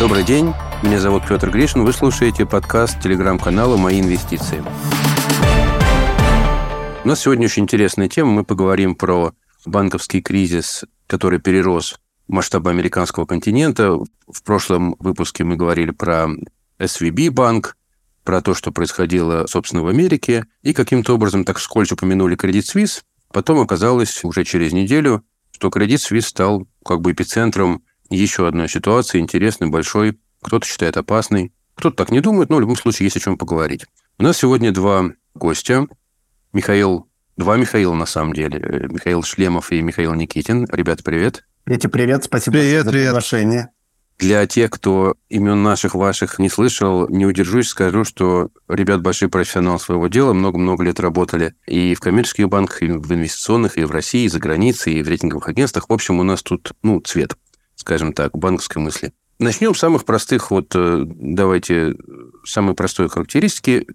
Добрый день, меня зовут Петр Гришин, вы слушаете подкаст телеграм-канала «Мои инвестиции». У нас сегодня очень интересная тема. Мы поговорим про банковский кризис, который перерос масштабы американского континента. В прошлом выпуске мы говорили про SVB банк, про то, что происходило, собственно, в Америке, и каким-то образом так вскользь упомянули Credit Suisse. Потом оказалось уже через неделю, что Credit Suisse стал как бы эпицентром еще одной ситуации, интересной, большой. Кто-то считает опасной, кто-то так не думает, но в любом случае есть о чем поговорить. У нас сегодня два гостя. Михаил, два Михаила на самом деле. Михаил Шлемов и Михаил Никитин. Ребята, привет. Петя, привет, спасибо привет, за привет. приглашение. Для тех, кто имен наших, ваших не слышал, не удержусь, скажу, что ребят большие профессионалы своего дела, много-много лет работали и в коммерческих банках, и в инвестиционных, и в России, и за границей, и в рейтинговых агентствах. В общем, у нас тут, ну, цвет, скажем так, банковской мысли. Начнем с самых простых, вот э, давайте, самые простой характеристики.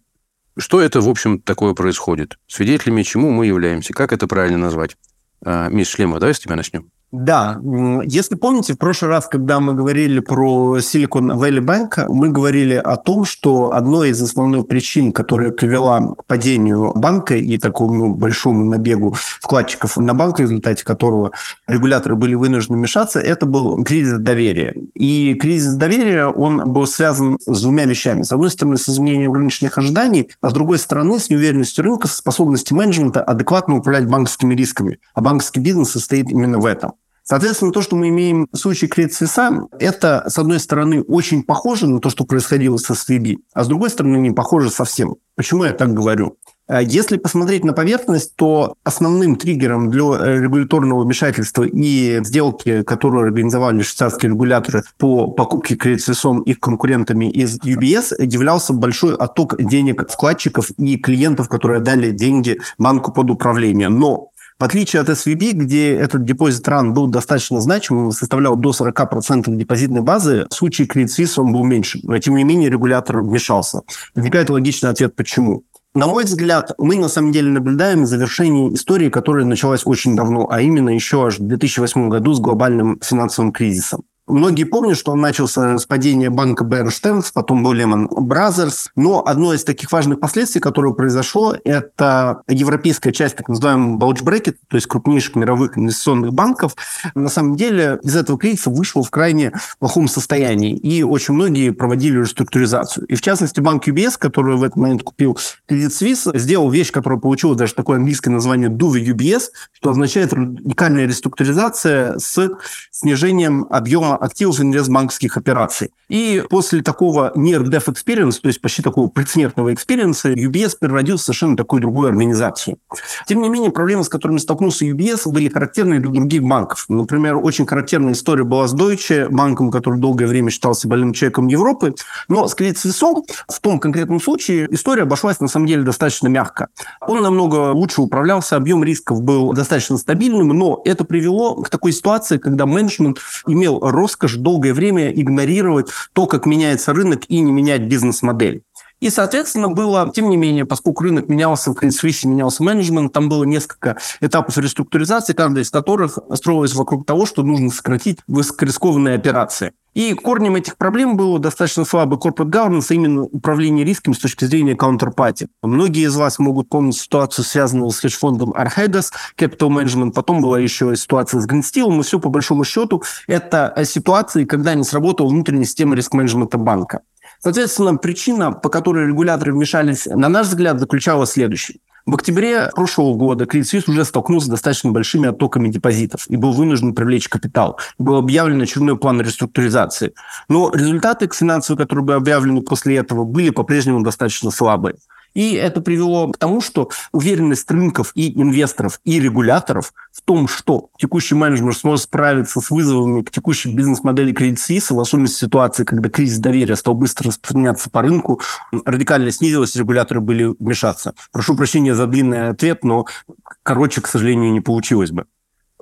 Что это, в общем, такое происходит? Свидетелями чему мы являемся? Как это правильно назвать? А, Миш Шлема, давай с тебя начнем. Да, если помните, в прошлый раз, когда мы говорили про Silicon Valley Bank, мы говорили о том, что одной из основных причин, которая привела к падению банка и такому большому набегу вкладчиков на банк, в результате которого регуляторы были вынуждены вмешаться, это был кризис доверия. И кризис доверия, он был связан с двумя вещами. С одной стороны, с изменением рыночных ожиданий, а с другой стороны, с неуверенностью рынка, с способностью менеджмента адекватно управлять банковскими рисками. А банковский бизнес состоит именно в этом. Соответственно, то, что мы имеем в случае Suisse, это, с одной стороны, очень похоже на то, что происходило со SVB, а с другой стороны, не похоже совсем. Почему я так говорю? Если посмотреть на поверхность, то основным триггером для регуляторного вмешательства и сделки, которую организовали швейцарские регуляторы по покупке Suisse их конкурентами из UBS, являлся большой отток денег вкладчиков и клиентов, которые дали деньги банку под управление. Но в отличие от SVB, где этот депозит ран был достаточно значимым, составлял до 40% депозитной базы, в случае Credit Suisse он был меньше. Но, тем не менее, регулятор вмешался. Возникает логичный ответ, почему. На мой взгляд, мы на самом деле наблюдаем завершение истории, которая началась очень давно, а именно еще аж в 2008 году с глобальным финансовым кризисом. Многие помнят, что он начался с падения банка Stearns, потом был Lehman Brothers. Но одно из таких важных последствий, которое произошло, это европейская часть так называемого bulge то есть крупнейших мировых инвестиционных банков, на самом деле из этого кризиса вышел в крайне плохом состоянии. И очень многие проводили реструктуризацию. И в частности, банк UBS, который в этот момент купил Credit Suisse, сделал вещь, которая получила даже такое английское название to UBS, что означает радикальная реструктуризация с снижением объема активов инвестбанковских операций. И после такого near death experience, то есть почти такого предсмертного experience а, UBS превратился в совершенно такую другую организацию. Тем не менее, проблемы, с которыми столкнулся UBS, были характерны для других банков. Например, очень характерная история была с Deutsche, банком, который долгое время считался больным человеком Европы. Но с Credit Suisse в том конкретном случае история обошлась на самом деле достаточно мягко. Он намного лучше управлялся, объем рисков был достаточно стабильным, но это привело к такой ситуации, когда менеджмент имел роскошь долгое время игнорировать то, как меняется рынок и не менять бизнес-модель. И, соответственно, было, тем не менее, поскольку рынок менялся, в Credit менялся менеджмент, там было несколько этапов реструктуризации, каждый из которых строилась вокруг того, что нужно сократить высокорискованные операции. И корнем этих проблем было достаточно слабый corporate governance, а именно управление рисками с точки зрения counterparty. Многие из вас могут помнить ситуацию, связанную с хедж-фондом Arhedas, Capital Management, потом была еще ситуация с Greensteel, и все по большому счету это ситуации, когда не сработала внутренняя система риск-менеджмента банка. Соответственно, причина, по которой регуляторы вмешались, на наш взгляд, заключалась в следующем. В октябре прошлого года Credit Suisse уже столкнулся с достаточно большими оттоками депозитов и был вынужден привлечь капитал. Был объявлен очередной план реструктуризации. Но результаты финансовые, которые были объявлены после этого, были по-прежнему достаточно слабые. И это привело к тому, что уверенность рынков и инвесторов, и регуляторов в том, что текущий менеджмент сможет справиться с вызовами к текущей бизнес-модели Credit Suisse, в особенности ситуации, когда кризис доверия стал быстро распространяться по рынку, радикально снизилась, регуляторы были вмешаться. Прошу прощения за длинный ответ, но короче, к сожалению, не получилось бы.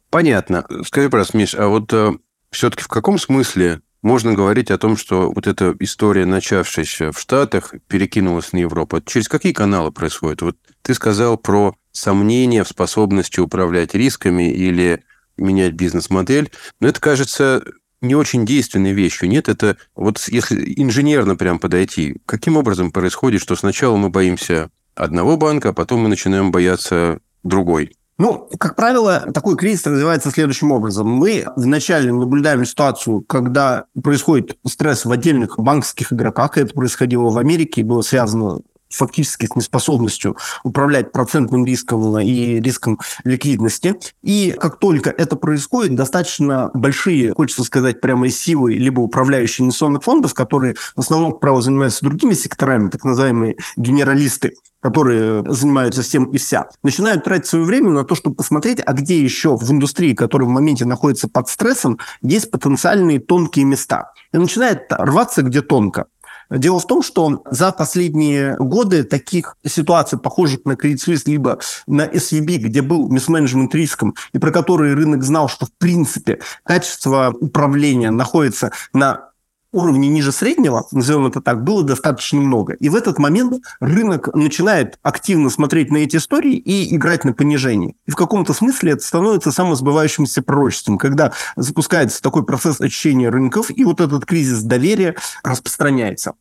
Понятно. Скажи, пожалуйста, Миш, а вот э, все-таки в каком смысле можно говорить о том, что вот эта история, начавшаяся в Штатах, перекинулась на Европу. Через какие каналы происходит? Вот ты сказал про сомнения в способности управлять рисками или менять бизнес-модель. Но это, кажется, не очень действенной вещью, нет? Это вот если инженерно прям подойти, каким образом происходит, что сначала мы боимся одного банка, а потом мы начинаем бояться другой? Ну, как правило, такой кризис развивается следующим образом. Мы вначале наблюдаем ситуацию, когда происходит стресс в отдельных банковских игроках. Это происходило в Америке и было связано фактически с неспособностью управлять процентным риском и риском ликвидности. И как только это происходит, достаточно большие, хочется сказать, прямо силы либо управляющие инвестиционных фондов, которые в основном, как правило, занимаются другими секторами, так называемые генералисты, которые занимаются всем и вся, начинают тратить свое время на то, чтобы посмотреть, а где еще в индустрии, которая в моменте находится под стрессом, есть потенциальные тонкие места. И начинает рваться где тонко. Дело в том, что за последние годы таких ситуаций, похожих на Credit Suisse, либо на SVB, где был мисс-менеджмент риском, и про который рынок знал, что в принципе качество управления находится на уровне ниже среднего, назовем это так, было достаточно много. И в этот момент рынок начинает активно смотреть на эти истории и играть на понижении. И в каком-то смысле это становится самосбывающимся пророчеством, когда запускается такой процесс очищения рынков, и вот этот кризис доверия распространяется.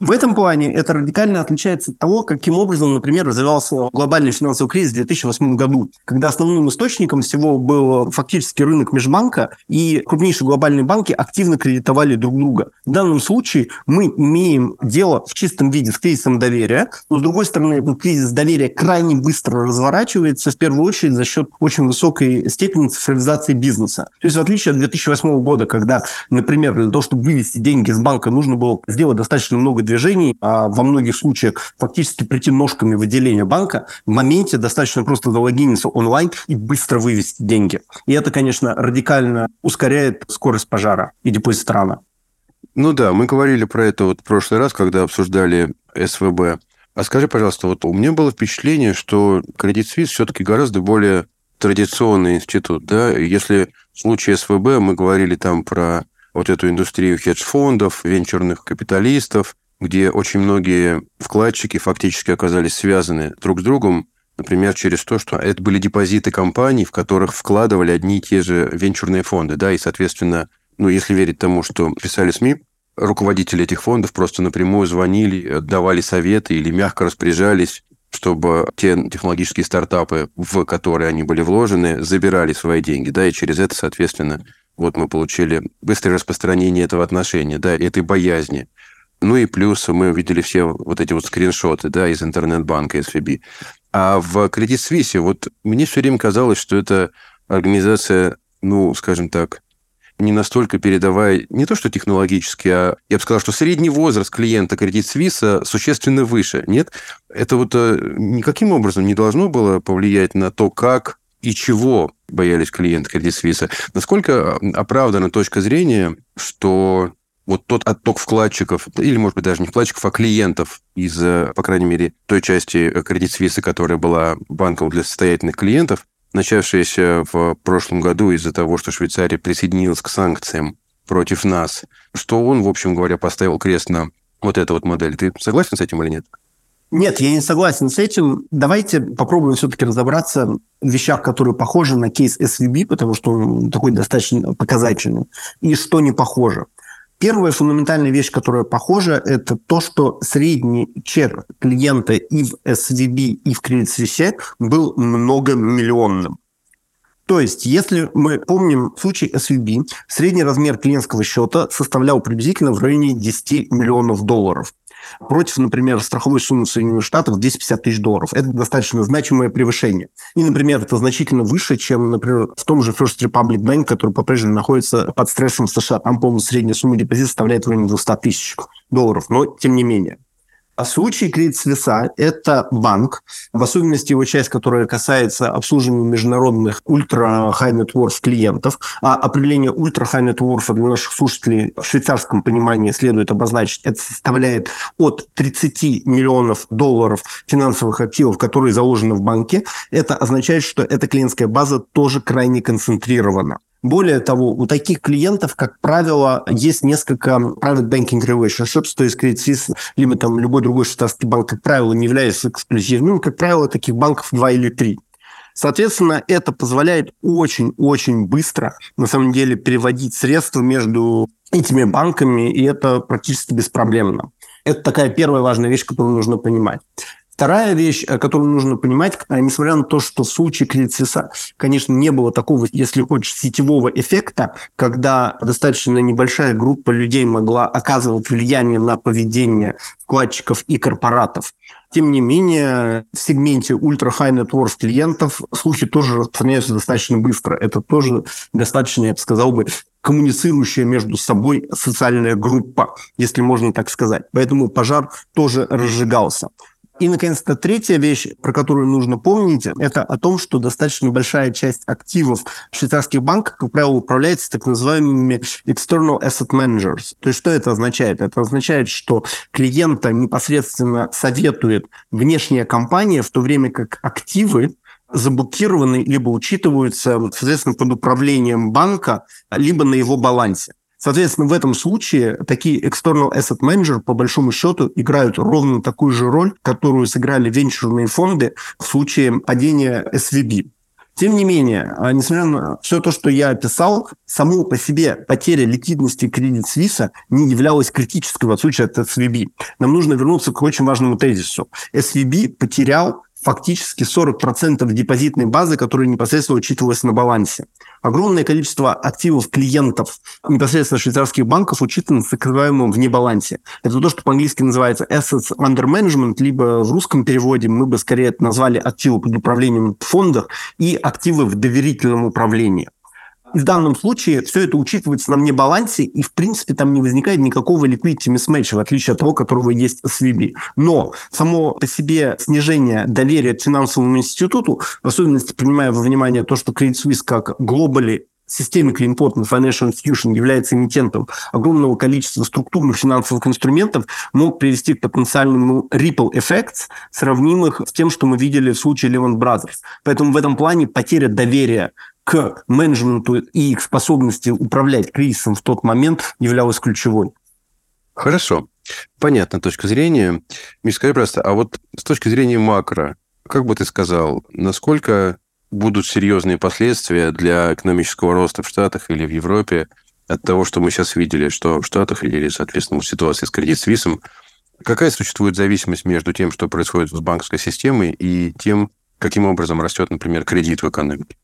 В этом плане это радикально отличается от того, каким образом, например, развивался глобальный финансовый кризис в 2008 году, когда основным источником всего был фактически рынок межбанка, и крупнейшие глобальные банки активно кредитовали друг друга. В данном случае мы имеем дело в чистом виде с кризисом доверия, но, с другой стороны, этот кризис доверия крайне быстро разворачивается, в первую очередь за счет очень высокой степени цифровизации бизнеса. То есть в отличие от 2008 года, когда, например, для того, чтобы вывести деньги из банка, нужно было сделать достаточно много движений, а во многих случаях фактически прийти ножками в отделение банка, в моменте достаточно просто залогиниться онлайн и быстро вывести деньги. И это, конечно, радикально ускоряет скорость пожара и депозитарана. Ну да, мы говорили про это вот в прошлый раз, когда обсуждали СВБ. А скажи, пожалуйста, вот у меня было впечатление, что Credit Suisse все-таки гораздо более традиционный институт, да? Если в случае СВБ мы говорили там про вот эту индустрию хедж-фондов, венчурных капиталистов, где очень многие вкладчики фактически оказались связаны друг с другом, например, через то, что это были депозиты компаний, в которых вкладывали одни и те же венчурные фонды, да, и, соответственно, ну, если верить тому, что писали СМИ, руководители этих фондов просто напрямую звонили, давали советы или мягко распоряжались чтобы те технологические стартапы, в которые они были вложены, забирали свои деньги, да, и через это, соответственно, вот мы получили быстрое распространение этого отношения, да, этой боязни. Ну и плюс мы увидели все вот эти вот скриншоты, да, из интернет-банка SVB. А в Credit Suisse вот мне все время казалось, что это организация, ну, скажем так, не настолько передавая, не то что технологически, а я бы сказал, что средний возраст клиента Credit Suisse существенно выше. Нет? Это вот э, никаким образом не должно было повлиять на то, как и чего боялись клиенты Credit Suisse. Насколько оправдана точка зрения, что вот тот отток вкладчиков, или, может быть, даже не вкладчиков, а клиентов из, э, по крайней мере, той части Credit Suisse, которая была банком для состоятельных клиентов, начавшаяся в прошлом году из-за того, что Швейцария присоединилась к санкциям против нас, что он, в общем говоря, поставил крест на вот эту вот модель. Ты согласен с этим или нет? Нет, я не согласен с этим. Давайте попробуем все-таки разобраться в вещах, которые похожи на кейс SVB, потому что он такой достаточно показательный, и что не похоже. Первая фундаментальная вещь, которая похожа, это то, что средний чек клиента и в SVB, и в Credit Suisse был многомиллионным. То есть, если мы помним случай SVB, средний размер клиентского счета составлял приблизительно в районе 10 миллионов долларов против, например, страховой суммы Соединенных Штатов 250 тысяч долларов. Это достаточно значимое превышение. И, например, это значительно выше, чем, например, в том же First Republic Bank, который по-прежнему находится под стрессом в США. Там, по-моему, средняя сумма депозита составляет в районе 200 тысяч долларов. Но, тем не менее. А случай Credit Suisse – это банк, в особенности его часть, которая касается обслуживания международных ультра-high net worth клиентов. А определение ультра-high net worth для наших слушателей в швейцарском понимании следует обозначить. Это составляет от 30 миллионов долларов финансовых активов, которые заложены в банке. Это означает, что эта клиентская база тоже крайне концентрирована. Более того, у таких клиентов, как правило, есть несколько private banking relationships, то есть Credit Suisse, либо там любой другой швейцарский банк, как правило, не является эксклюзивным. Как правило, таких банков два или три. Соответственно, это позволяет очень-очень быстро, на самом деле, переводить средства между этими банками, и это практически беспроблемно. Это такая первая важная вещь, которую нужно понимать. Вторая вещь, э, которую нужно понимать, э, несмотря на то, что в случае кредит конечно, не было такого, если хочешь, сетевого эффекта, когда достаточно небольшая группа людей могла оказывать влияние на поведение вкладчиков и корпоратов. Тем не менее, в сегменте ультра-high net worth клиентов слухи тоже распространяются достаточно быстро. Это тоже достаточно, я бы сказал бы, коммуницирующая между собой социальная группа, если можно так сказать. Поэтому пожар тоже разжигался. И, наконец-то, третья вещь, про которую нужно помнить, это о том, что достаточно большая часть активов швейцарских банков, как правило, управляется так называемыми external asset managers. То есть что это означает? Это означает, что клиента непосредственно советует внешняя компания, в то время как активы заблокированы либо учитываются, соответственно, под управлением банка, либо на его балансе. Соответственно, в этом случае такие external asset manager, по большому счету, играют ровно такую же роль, которую сыграли венчурные фонды в случае падения SVB. Тем не менее, а, несмотря на все то, что я описал, само по себе потеря ликвидности кредит Свиса не являлась критической в отличие от SVB. Нам нужно вернуться к очень важному тезису. SVB потерял фактически 40% депозитной базы, которая непосредственно учитывалась на балансе. Огромное количество активов клиентов непосредственно швейцарских банков учитано в так вне балансе. Это то, что по-английски называется assets under management, либо в русском переводе мы бы скорее это назвали активы под управлением в фондах и активы в доверительном управлении. В данном случае все это учитывается на мне балансе, и, в принципе, там не возникает никакого liquidity mismatch, в отличие от того, которого есть с VB. Но само по себе снижение доверия к финансовому институту, в особенности принимая во внимание то, что Credit Suisse как глобали Systemically Important Financial Institution является эмитентом огромного количества структурных финансовых инструментов, мог привести к потенциальному ripple effects, сравнимых с тем, что мы видели в случае Lehman Brothers. Поэтому в этом плане потеря доверия к менеджменту и их способности управлять кризисом в тот момент являлась ключевой. Хорошо. Понятно, точка зрения. Миш, скажи просто, а вот с точки зрения макро, как бы ты сказал, насколько будут серьезные последствия для экономического роста в Штатах или в Европе от того, что мы сейчас видели, что в Штатах или, соответственно, в ситуации с кредит Свисом, какая существует зависимость между тем, что происходит с банковской системой, и тем, каким образом растет, например, кредит в экономике?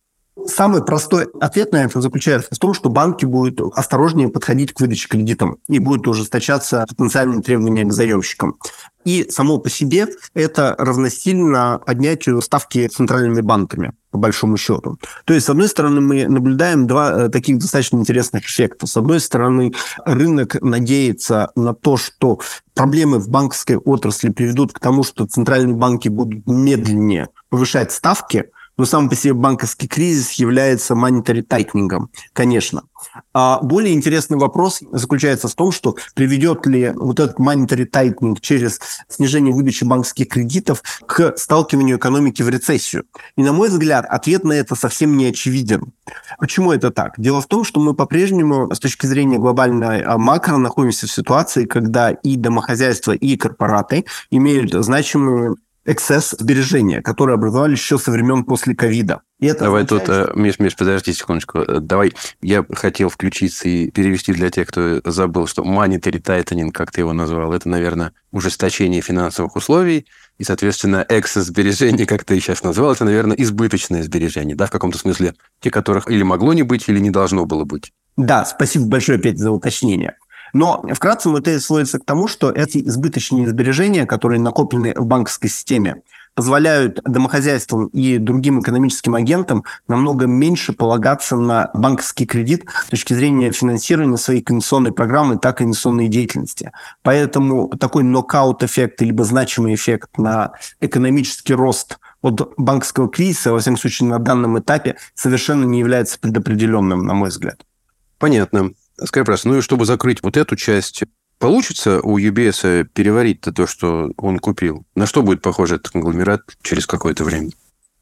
Самый простой ответ на это заключается в том, что банки будут осторожнее подходить к выдаче кредитам и будут ужесточаться потенциальные требования к заемщикам. И само по себе это равносильно поднятию ставки центральными банками по большому счету. То есть, с одной стороны, мы наблюдаем два э, таких достаточно интересных эффекта. С одной стороны, рынок надеется на то, что проблемы в банковской отрасли приведут к тому, что центральные банки будут медленнее повышать ставки, но сам по себе банковский кризис является monetary tightening, конечно. А более интересный вопрос заключается в том, что приведет ли вот этот monetary tightening через снижение выдачи банковских кредитов к сталкиванию экономики в рецессию. И, на мой взгляд, ответ на это совсем не очевиден. Почему это так? Дело в том, что мы по-прежнему с точки зрения глобальной а, макро находимся в ситуации, когда и домохозяйства, и корпораты имеют значимую эксцесс сбережения, которые образовались еще со времен после ковида. Это давай означает, тут, что... Миш, Миш, подожди секундочку. Э, давай, я хотел включиться и перевести для тех, кто забыл, что monetary tightening, как ты его назвал, это, наверное, ужесточение финансовых условий, и, соответственно, эксцесс сбережений, как ты сейчас назвал, это, наверное, избыточное сбережение, да, в каком-то смысле, те, которых или могло не быть, или не должно было быть. Да, спасибо большое, Петя, за уточнение. Но вкратце вот это сводится к тому, что эти избыточные сбережения, которые накоплены в банковской системе, позволяют домохозяйствам и другим экономическим агентам намного меньше полагаться на банковский кредит с точки зрения финансирования своей конвенционной программы, так и инвестиционной деятельности. Поэтому такой нокаут-эффект, либо значимый эффект на экономический рост от банковского кризиса, во всяком случае, на данном этапе, совершенно не является предопределенным, на мой взгляд. Понятно. Скажи, просто, ну и чтобы закрыть вот эту часть, получится у UBS переварить то, что он купил? На что будет похож этот конгломерат через какое-то время?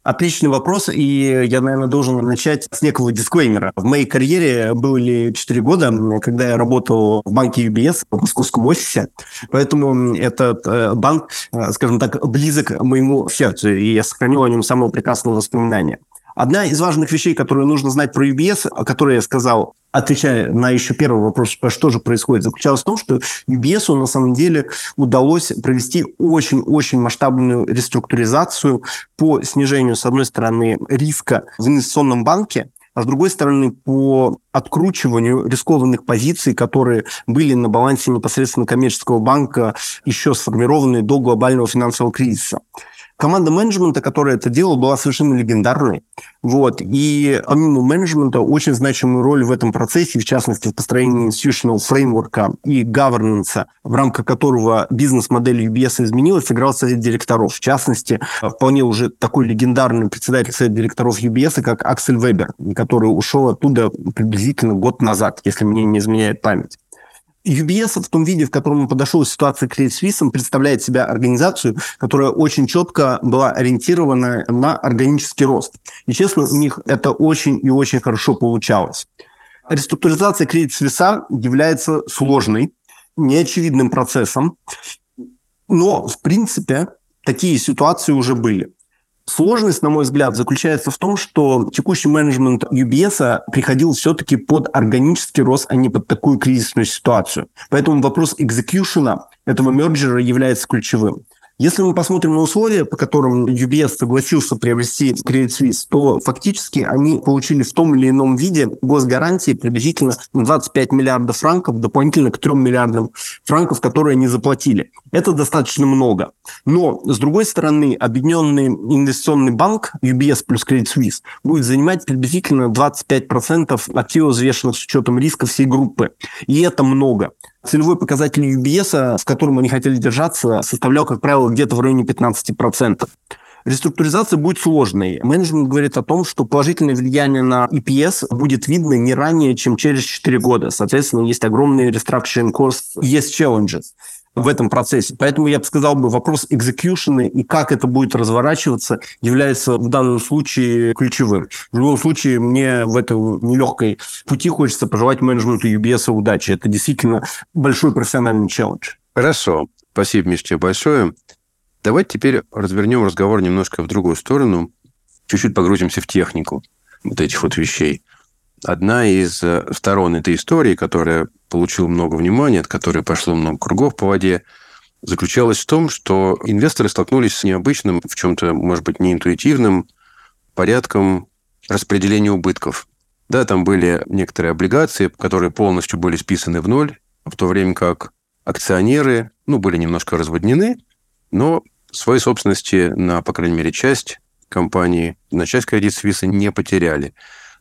Отличный вопрос, и я, наверное, должен начать с некого дисклеймера. В моей карьере были 4 года, когда я работал в банке UBS в московском офисе, поэтому этот э, банк, э, скажем так, близок моему сердцу, и я сохранил о нем самое прекрасное воспоминание. Одна из важных вещей, которые нужно знать про UBS, о которой я сказал, отвечая на еще первый вопрос, что же происходит, заключалась в том, что UBS на самом деле удалось провести очень-очень масштабную реструктуризацию по снижению, с одной стороны, риска в инвестиционном банке, а с другой стороны, по откручиванию рискованных позиций, которые были на балансе непосредственно коммерческого банка, еще сформированные до глобального финансового кризиса. Команда менеджмента, которая это делала, была совершенно легендарной. Вот. И помимо менеджмента, очень значимую роль в этом процессе, в частности, в построении institutional фреймворка и governance, в рамках которого бизнес-модель UBS изменилась, сыграл совет директоров. В частности, вполне уже такой легендарный председатель совета директоров UBS, как Аксель Вебер, который ушел оттуда приблизительно год назад, если мне не изменяет память. UBS в том виде, в котором он подошел к ситуации Credit Suisse, представляет себя организацию, которая очень четко была ориентирована на органический рост. И, честно, у них это очень и очень хорошо получалось. Реструктуризация Credit Suisse является сложной, неочевидным процессом, но, в принципе, такие ситуации уже были. Сложность, на мой взгляд, заключается в том, что текущий менеджмент UBS приходил все-таки под органический рост, а не под такую кризисную ситуацию. Поэтому вопрос экзекьюшена этого мерджера является ключевым. Если мы посмотрим на условия, по которым UBS согласился приобрести Credit Suisse, то фактически они получили в том или ином виде госгарантии приблизительно 25 миллиардов франков дополнительно к 3 миллиардам франков, которые они заплатили. Это достаточно много. Но, с другой стороны, Объединенный инвестиционный банк UBS плюс Credit Suisse будет занимать приблизительно 25% активов, взвешенных с учетом риска всей группы. И это много. Целевой показатель UBS, с которым они хотели держаться, составлял, как правило, где-то в районе 15%. Реструктуризация будет сложной. Менеджмент говорит о том, что положительное влияние на EPS будет видно не ранее, чем через 4 года. Соответственно, есть огромные restructuring costs, есть challenges в этом процессе. Поэтому я бы сказал, бы вопрос экзекьюшена и как это будет разворачиваться является в данном случае ключевым. В любом случае, мне в этой нелегкой пути хочется пожелать менеджменту UBS удачи. Это действительно большой профессиональный челлендж. Хорошо. Спасибо, Миш, тебе большое. Давайте теперь развернем разговор немножко в другую сторону, чуть-чуть погрузимся в технику вот этих вот вещей. Одна из э, сторон этой истории, которая получила много внимания, от которой пошло много кругов по воде, заключалась в том, что инвесторы столкнулись с необычным, в чем-то, может быть, неинтуитивным порядком распределения убытков. Да, там были некоторые облигации, которые полностью были списаны в ноль, в то время как акционеры, ну, были немножко разводнены, но своей собственности на, по крайней мере, часть компании, на часть Credit Suisse не потеряли.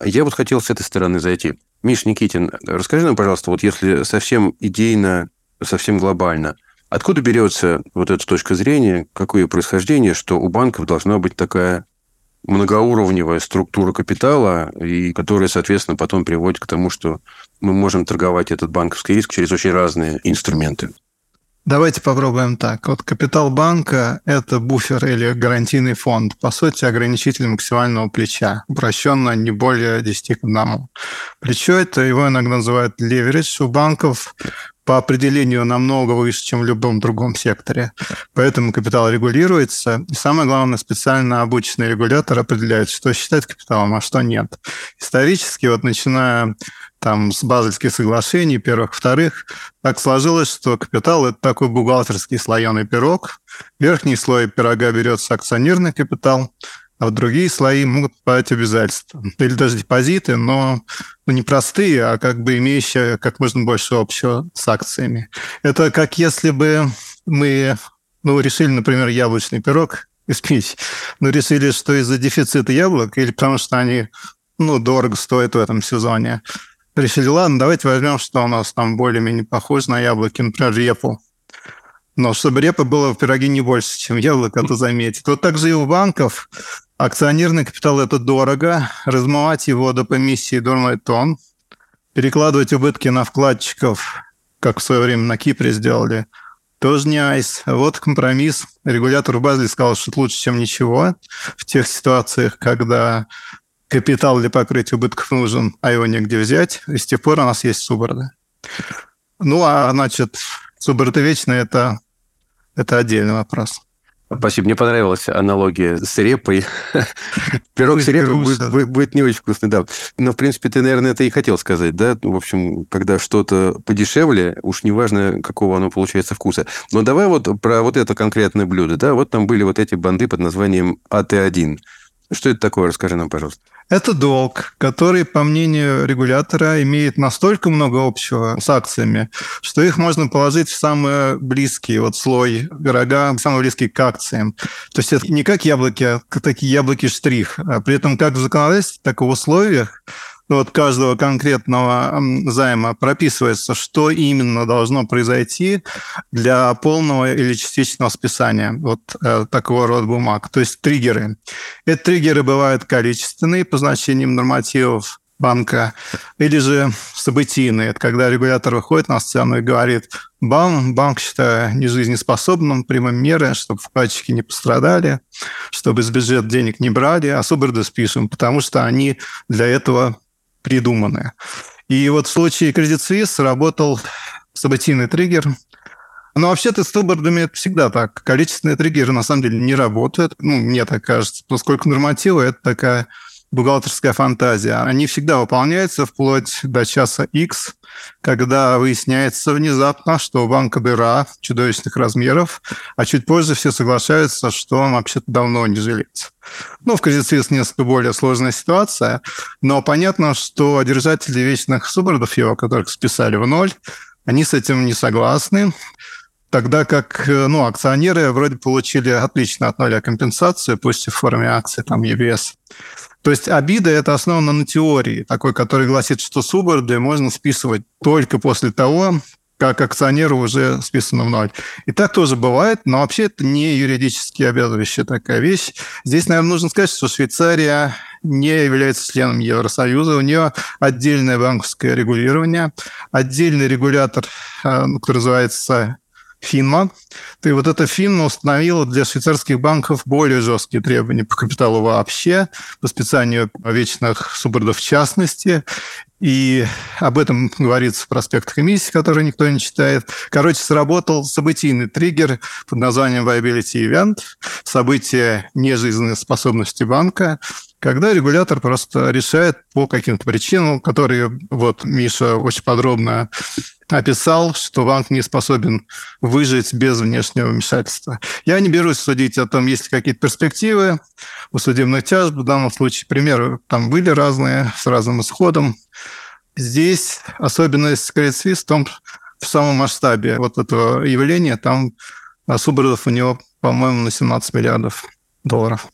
Я вот хотел с этой стороны зайти. Миш Никитин, расскажи нам, пожалуйста, вот если совсем идейно, совсем глобально, откуда берется вот эта точка зрения, какое происхождение, что у банков должна быть такая многоуровневая структура капитала, и которая, соответственно, потом приводит к тому, что мы можем торговать этот банковский риск через очень разные инструменты. Давайте попробуем так. Вот капитал банка – это буфер или гарантийный фонд, по сути, ограничитель максимального плеча, упрощенно не более 10 к 1. Плечо – это его иногда называют леверидж у банков, по определению намного выше, чем в любом другом секторе. Поэтому капитал регулируется. И самое главное, специально обученный регулятор определяет, что считать капиталом, а что нет. Исторически, вот начиная там с базельских соглашений, первых, вторых, так сложилось, что капитал – это такой бухгалтерский слоеный пирог. Верхний слой пирога берется акционерный капитал, а в другие слои могут попадать обязательства. Или даже депозиты, но ну, не простые, а как бы имеющие как можно больше общего с акциями. Это как если бы мы ну, решили, например, яблочный пирог испечь, но решили, что из-за дефицита яблок или потому что они ну, дорого стоят в этом сезоне, решили, ладно, давайте возьмем, что у нас там более-менее похоже на яблоки, например, репу. Но чтобы репа было в пироге не больше, чем яблоко, то заметить. Вот так же и у банков. Акционерный капитал – это дорого. Размывать его до помиссии дурной тон. Перекладывать убытки на вкладчиков, как в свое время на Кипре сделали, тоже не айс. Вот компромисс. Регулятор в Базеле сказал, что это лучше, чем ничего. В тех ситуациях, когда капитал для покрытия убытков нужен, а его негде взять. И с тех пор у нас есть суборды. Ну, а, значит, суборды вечные – это, это отдельный вопрос. Спасибо. Мне понравилась аналогия с репой. Пирог с репой будет, будет не очень вкусный, да. Но, в принципе, ты, наверное, это и хотел сказать, да? В общем, когда что-то подешевле, уж неважно, какого оно получается вкуса. Но давай вот про вот это конкретное блюдо, да? Вот там были вот эти банды под названием АТ-1. Что это такое? Расскажи нам, пожалуйста. Это долг, который, по мнению регулятора, имеет настолько много общего с акциями, что их можно положить в самый близкий вот слой пирога, самый близкий к акциям. То есть это не как яблоки, а такие яблоки-штрих. А при этом как в законодательстве, так и в условиях вот каждого конкретного займа прописывается, что именно должно произойти для полного или частичного списания вот э, такого рода бумаг. То есть триггеры. Эти триггеры бывают количественные по значениям нормативов банка, или же событийные. Это когда регулятор выходит на сцену и говорит, банк, банк считаю нежизнеспособным, примем меры, чтобы вкладчики не пострадали, чтобы из бюджета денег не брали, а суборды спишем, потому что они для этого придуманы. И вот в случае Credit Suisse работал событийный триггер. Но вообще-то с стилбордами это всегда так. Количественные триггеры на самом деле не работают. Ну, мне так кажется. Поскольку нормативы – это такая бухгалтерская фантазия. Они всегда выполняются вплоть до часа X, когда выясняется внезапно, что у банка дыра чудовищных размеров, а чуть позже все соглашаются, что он вообще-то давно не жилец. Ну, в Credit несколько более сложная ситуация, но понятно, что держатели вечных субордов его, которых списали в ноль, они с этим не согласны, тогда как ну, акционеры вроде получили отлично от нуля компенсацию, пусть и в форме акций, там, EBS. То есть обида – это основано на теории, такой, который гласит, что суборды можно списывать только после того, как акционеру уже списано в ноль. И так тоже бывает, но вообще это не юридически обязывающая такая вещь. Здесь, наверное, нужно сказать, что Швейцария не является членом Евросоюза, у нее отдельное банковское регулирование, отдельный регулятор, э, который называется ФИНМА. И вот эта ФИНМА установила для швейцарских банков более жесткие требования по капиталу вообще, по специальному вечных субордов в частности. И об этом говорится в проспектах эмиссии, который никто не читает. Короче, сработал событийный триггер под названием Viability Event, событие нежизненной способности банка, когда регулятор просто решает по каким-то причинам, которые вот Миша очень подробно описал, что банк не способен выжить без внешнего вмешательства. Я не берусь судить о том, есть ли какие-то перспективы у судебных тяжб. В данном случае примеры там были разные, с разным исходом. Здесь особенность Credit Suisse в том, в самом масштабе вот этого явления, там субордов у него, по-моему, на 17 миллиардов долларов.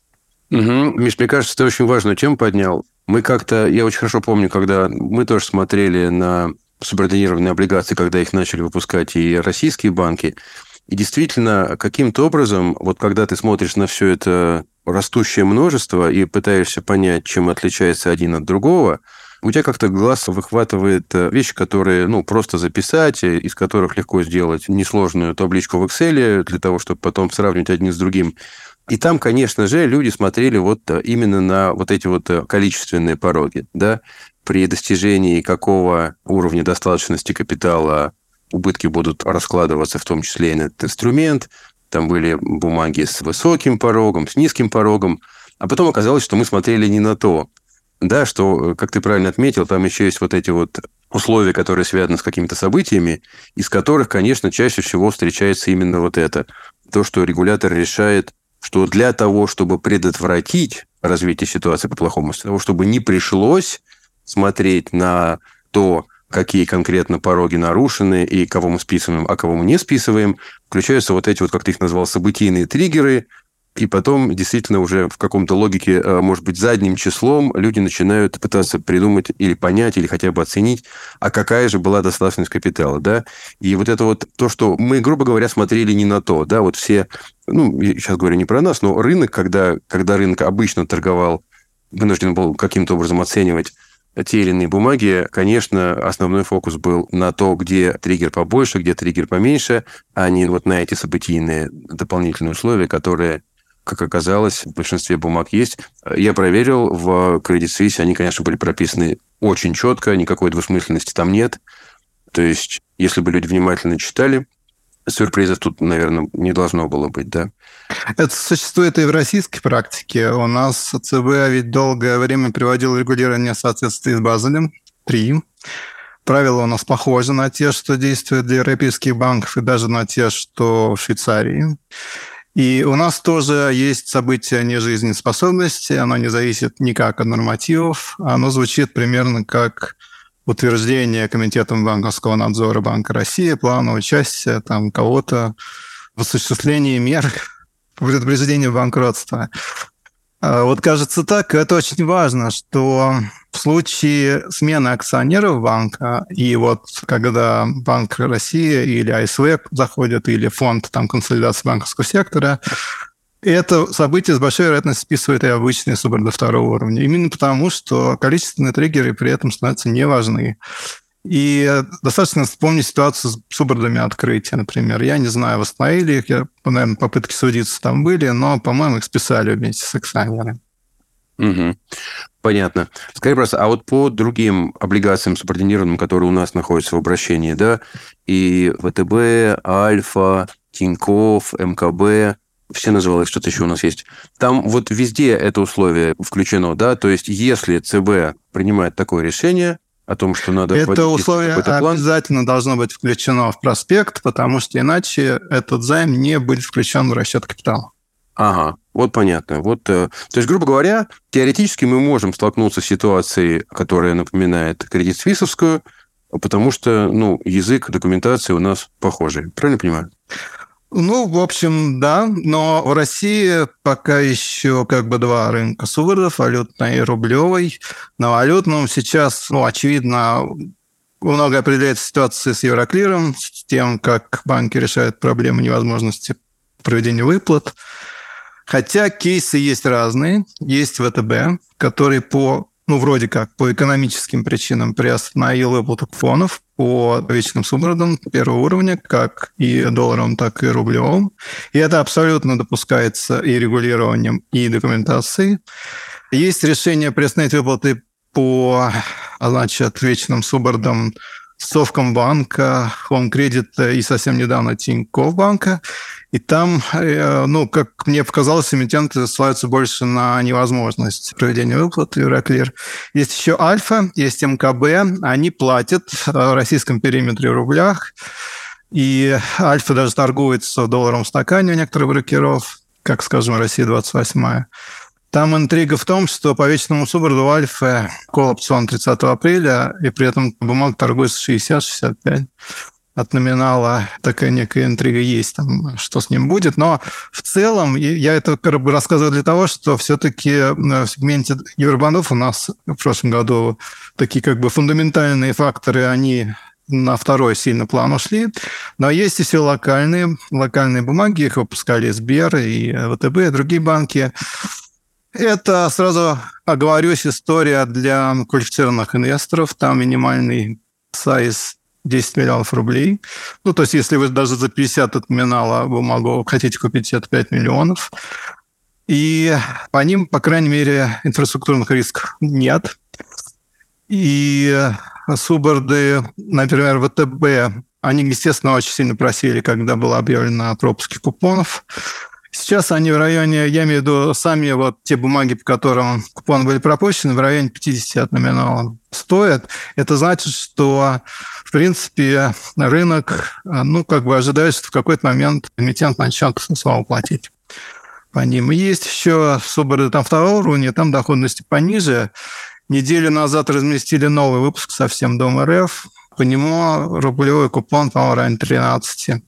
Угу. Миш, мне кажется, ты очень важную тему поднял. Мы как-то, я очень хорошо помню, когда мы тоже смотрели на субординированные облигации, когда их начали выпускать и российские банки. И действительно, каким-то образом, вот когда ты смотришь на все это растущее множество и пытаешься понять, чем отличается один от другого, у тебя как-то глаз выхватывает э, вещи, которые, ну, просто записать, э, из которых легко сделать несложную табличку в Excel для того, чтобы потом сравнивать один с другим. И там, конечно же, люди смотрели вот э, именно на вот эти вот количественные пороги, да, при достижении какого уровня достаточности капитала убытки будут раскладываться, в том числе и на этот инструмент. Там были бумаги с высоким порогом, с низким порогом. А потом оказалось, что мы смотрели не на то. Да, что, как ты правильно отметил, там еще есть вот эти вот условия, которые связаны с какими-то событиями, из которых, конечно, чаще всего встречается именно вот это. То, что регулятор решает, что для того, чтобы предотвратить развитие ситуации по-плохому, для того, чтобы не пришлось смотреть на то, какие конкретно пороги нарушены и кого мы списываем, а кого мы не списываем. Включаются вот эти вот, как ты их назвал, событийные триггеры, и потом действительно уже в каком-то логике, э, может быть, задним числом люди начинают пытаться придумать или понять, или хотя бы оценить, а какая же была достаточность капитала, да? И вот это вот то, что мы, грубо говоря, смотрели не на то, да, вот все, ну, сейчас говорю не про нас, но рынок, когда, когда рынок обычно торговал, вынужден был каким-то образом оценивать те или иные бумаги, конечно, основной фокус был на то, где триггер побольше, где триггер поменьше, а не вот на эти событийные дополнительные условия, которые как оказалось, в большинстве бумаг есть. Я проверил, в Credit Suisse они, конечно, были прописаны очень четко, никакой двусмысленности там нет. То есть, если бы люди внимательно читали, сюрпризов тут, наверное, не должно было быть, да? Это существует и в российской практике. У нас ЦБ ведь долгое время приводил регулирование в соответствии с Базелем 3. Правила у нас похожи на те, что действуют для европейских банков, и даже на те, что в Швейцарии. И у нас тоже есть событие нежизнеспособности, оно не зависит никак от нормативов, оно звучит примерно как утверждение Комитетом банковского надзора Банка России плана участия там кого-то в осуществлении мер по предупреждению банкротства. А вот кажется так, это очень важно, что в случае смены акционеров банка, и вот когда Банк России или АСВ заходят, или фонд там, консолидации банковского сектора, это событие с большой вероятностью списывает и обычные суборды второго уровня. Именно потому, что количественные триггеры при этом становятся неважны. И достаточно вспомнить ситуацию с субордами открытия, например. Я не знаю, восстановили их, я, наверное, попытки судиться там были, но, по-моему, их списали вместе с акционерами. Угу. Понятно. Скажи просто, а вот по другим облигациям субординированным, которые у нас находятся в обращении, да, и ВТБ, Альфа, Тиньков, МКБ, все называлось, что-то еще у нас есть. Там вот везде это условие включено, да, то есть если ЦБ принимает такое решение, о том, что надо... Это условие план. обязательно должно быть включено в проспект, потому что иначе этот займ не будет включен в расчет капитала. Ага, вот понятно. Вот, э, то есть, грубо говоря, теоретически мы можем столкнуться с ситуацией, которая напоминает кредит свисовскую, потому что ну, язык документации у нас похожий. Правильно понимаю? Ну, в общем, да, но в России пока еще как бы два рынка сувардов, валютный и рублевый. На валютном сейчас, ну, очевидно, много определяется ситуация с Евроклиром, с тем, как банки решают проблему невозможности проведения выплат. Хотя кейсы есть разные. Есть ВТБ, который по ну, вроде как по экономическим причинам приостановил выплату купонов по вечным субордам первого уровня, как и долларовым, так и рублевым. И это абсолютно допускается и регулированием, и документацией. Есть решение приостановить выплаты по значит, вечным субордам Совкомбанка, Home и совсем недавно Тинькофф банка. И там, э, ну, как мне показалось, эмитенты ссылаются больше на невозможность проведения выплат Евроклир. Есть еще Альфа, есть МКБ. Они платят в российском периметре в рублях. И Альфа даже торгуется в долларовом стакане у некоторых брокеров, как, скажем, Россия 28 там интрига в том, что по вечному суборду Альфа кол опцион 30 апреля, и при этом бумага торгуется 60-65 от номинала такая некая интрига есть, там, что с ним будет. Но в целом я это как бы рассказываю для того, что все-таки э, в сегменте евробандов у нас в прошлом году такие как бы фундаментальные факторы, они на второй сильно план ушли. Но есть еще локальные, локальные бумаги, их выпускали Сбер и ВТБ, и другие банки. Это, сразу оговорюсь, история для квалифицированных инвесторов. Там минимальный сайз 10 миллионов рублей. Ну, то есть, если вы даже за 50 от бумагу хотите купить, это 5 миллионов. И по ним, по крайней мере, инфраструктурных рисков нет. И суборды, например, ВТБ, они, естественно, очень сильно просили, когда было объявлено о пропуске купонов. Сейчас они в районе, я имею в виду сами вот те бумаги, по которым купоны были пропущены, в районе 50 от номинала стоят. Это значит, что, в принципе, рынок, ну, как бы ожидает, что в какой-то момент эмитент начнет снова платить по ним. Есть еще суборды там второго уровня, там доходности пониже. Неделю назад разместили новый выпуск совсем Дом РФ. По нему рублевой купон, по-моему, районе 13.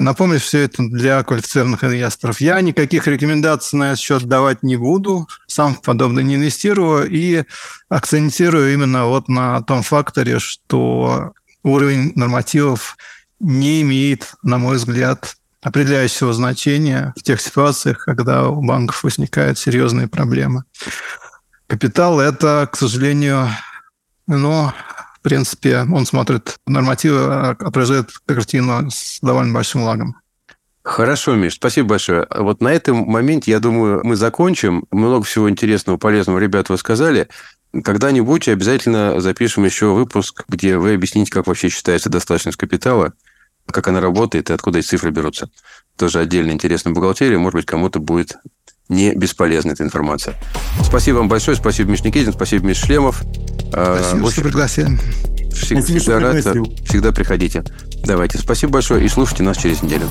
Напомню, все это для квалифицированных инвесторов. Я никаких рекомендаций на этот счет давать не буду, сам подобно не инвестирую и акцентирую именно вот на том факторе, что уровень нормативов не имеет, на мой взгляд, определяющего значения в тех ситуациях, когда у банков возникают серьезные проблемы. Капитал – это, к сожалению, но в принципе, он смотрит нормативы, отражает картину с довольно большим лагом. Хорошо, Миш, спасибо большое. Вот на этом моменте, я думаю, мы закончим. Много всего интересного, полезного, ребят, вы сказали. Когда-нибудь обязательно запишем еще выпуск, где вы объясните, как вообще считается достаточность капитала, как она работает и откуда эти цифры берутся. Тоже отдельно интересная бухгалтерия. Может быть, кому-то будет не бесполезна эта информация. Спасибо вам большое. Спасибо, Миш Никитин. Спасибо, Миш Шлемов. А, спасибо, Очень... что пригласили. Всегда, всегда рад. Всегда приходите. Давайте. Спасибо большое и слушайте нас через неделю.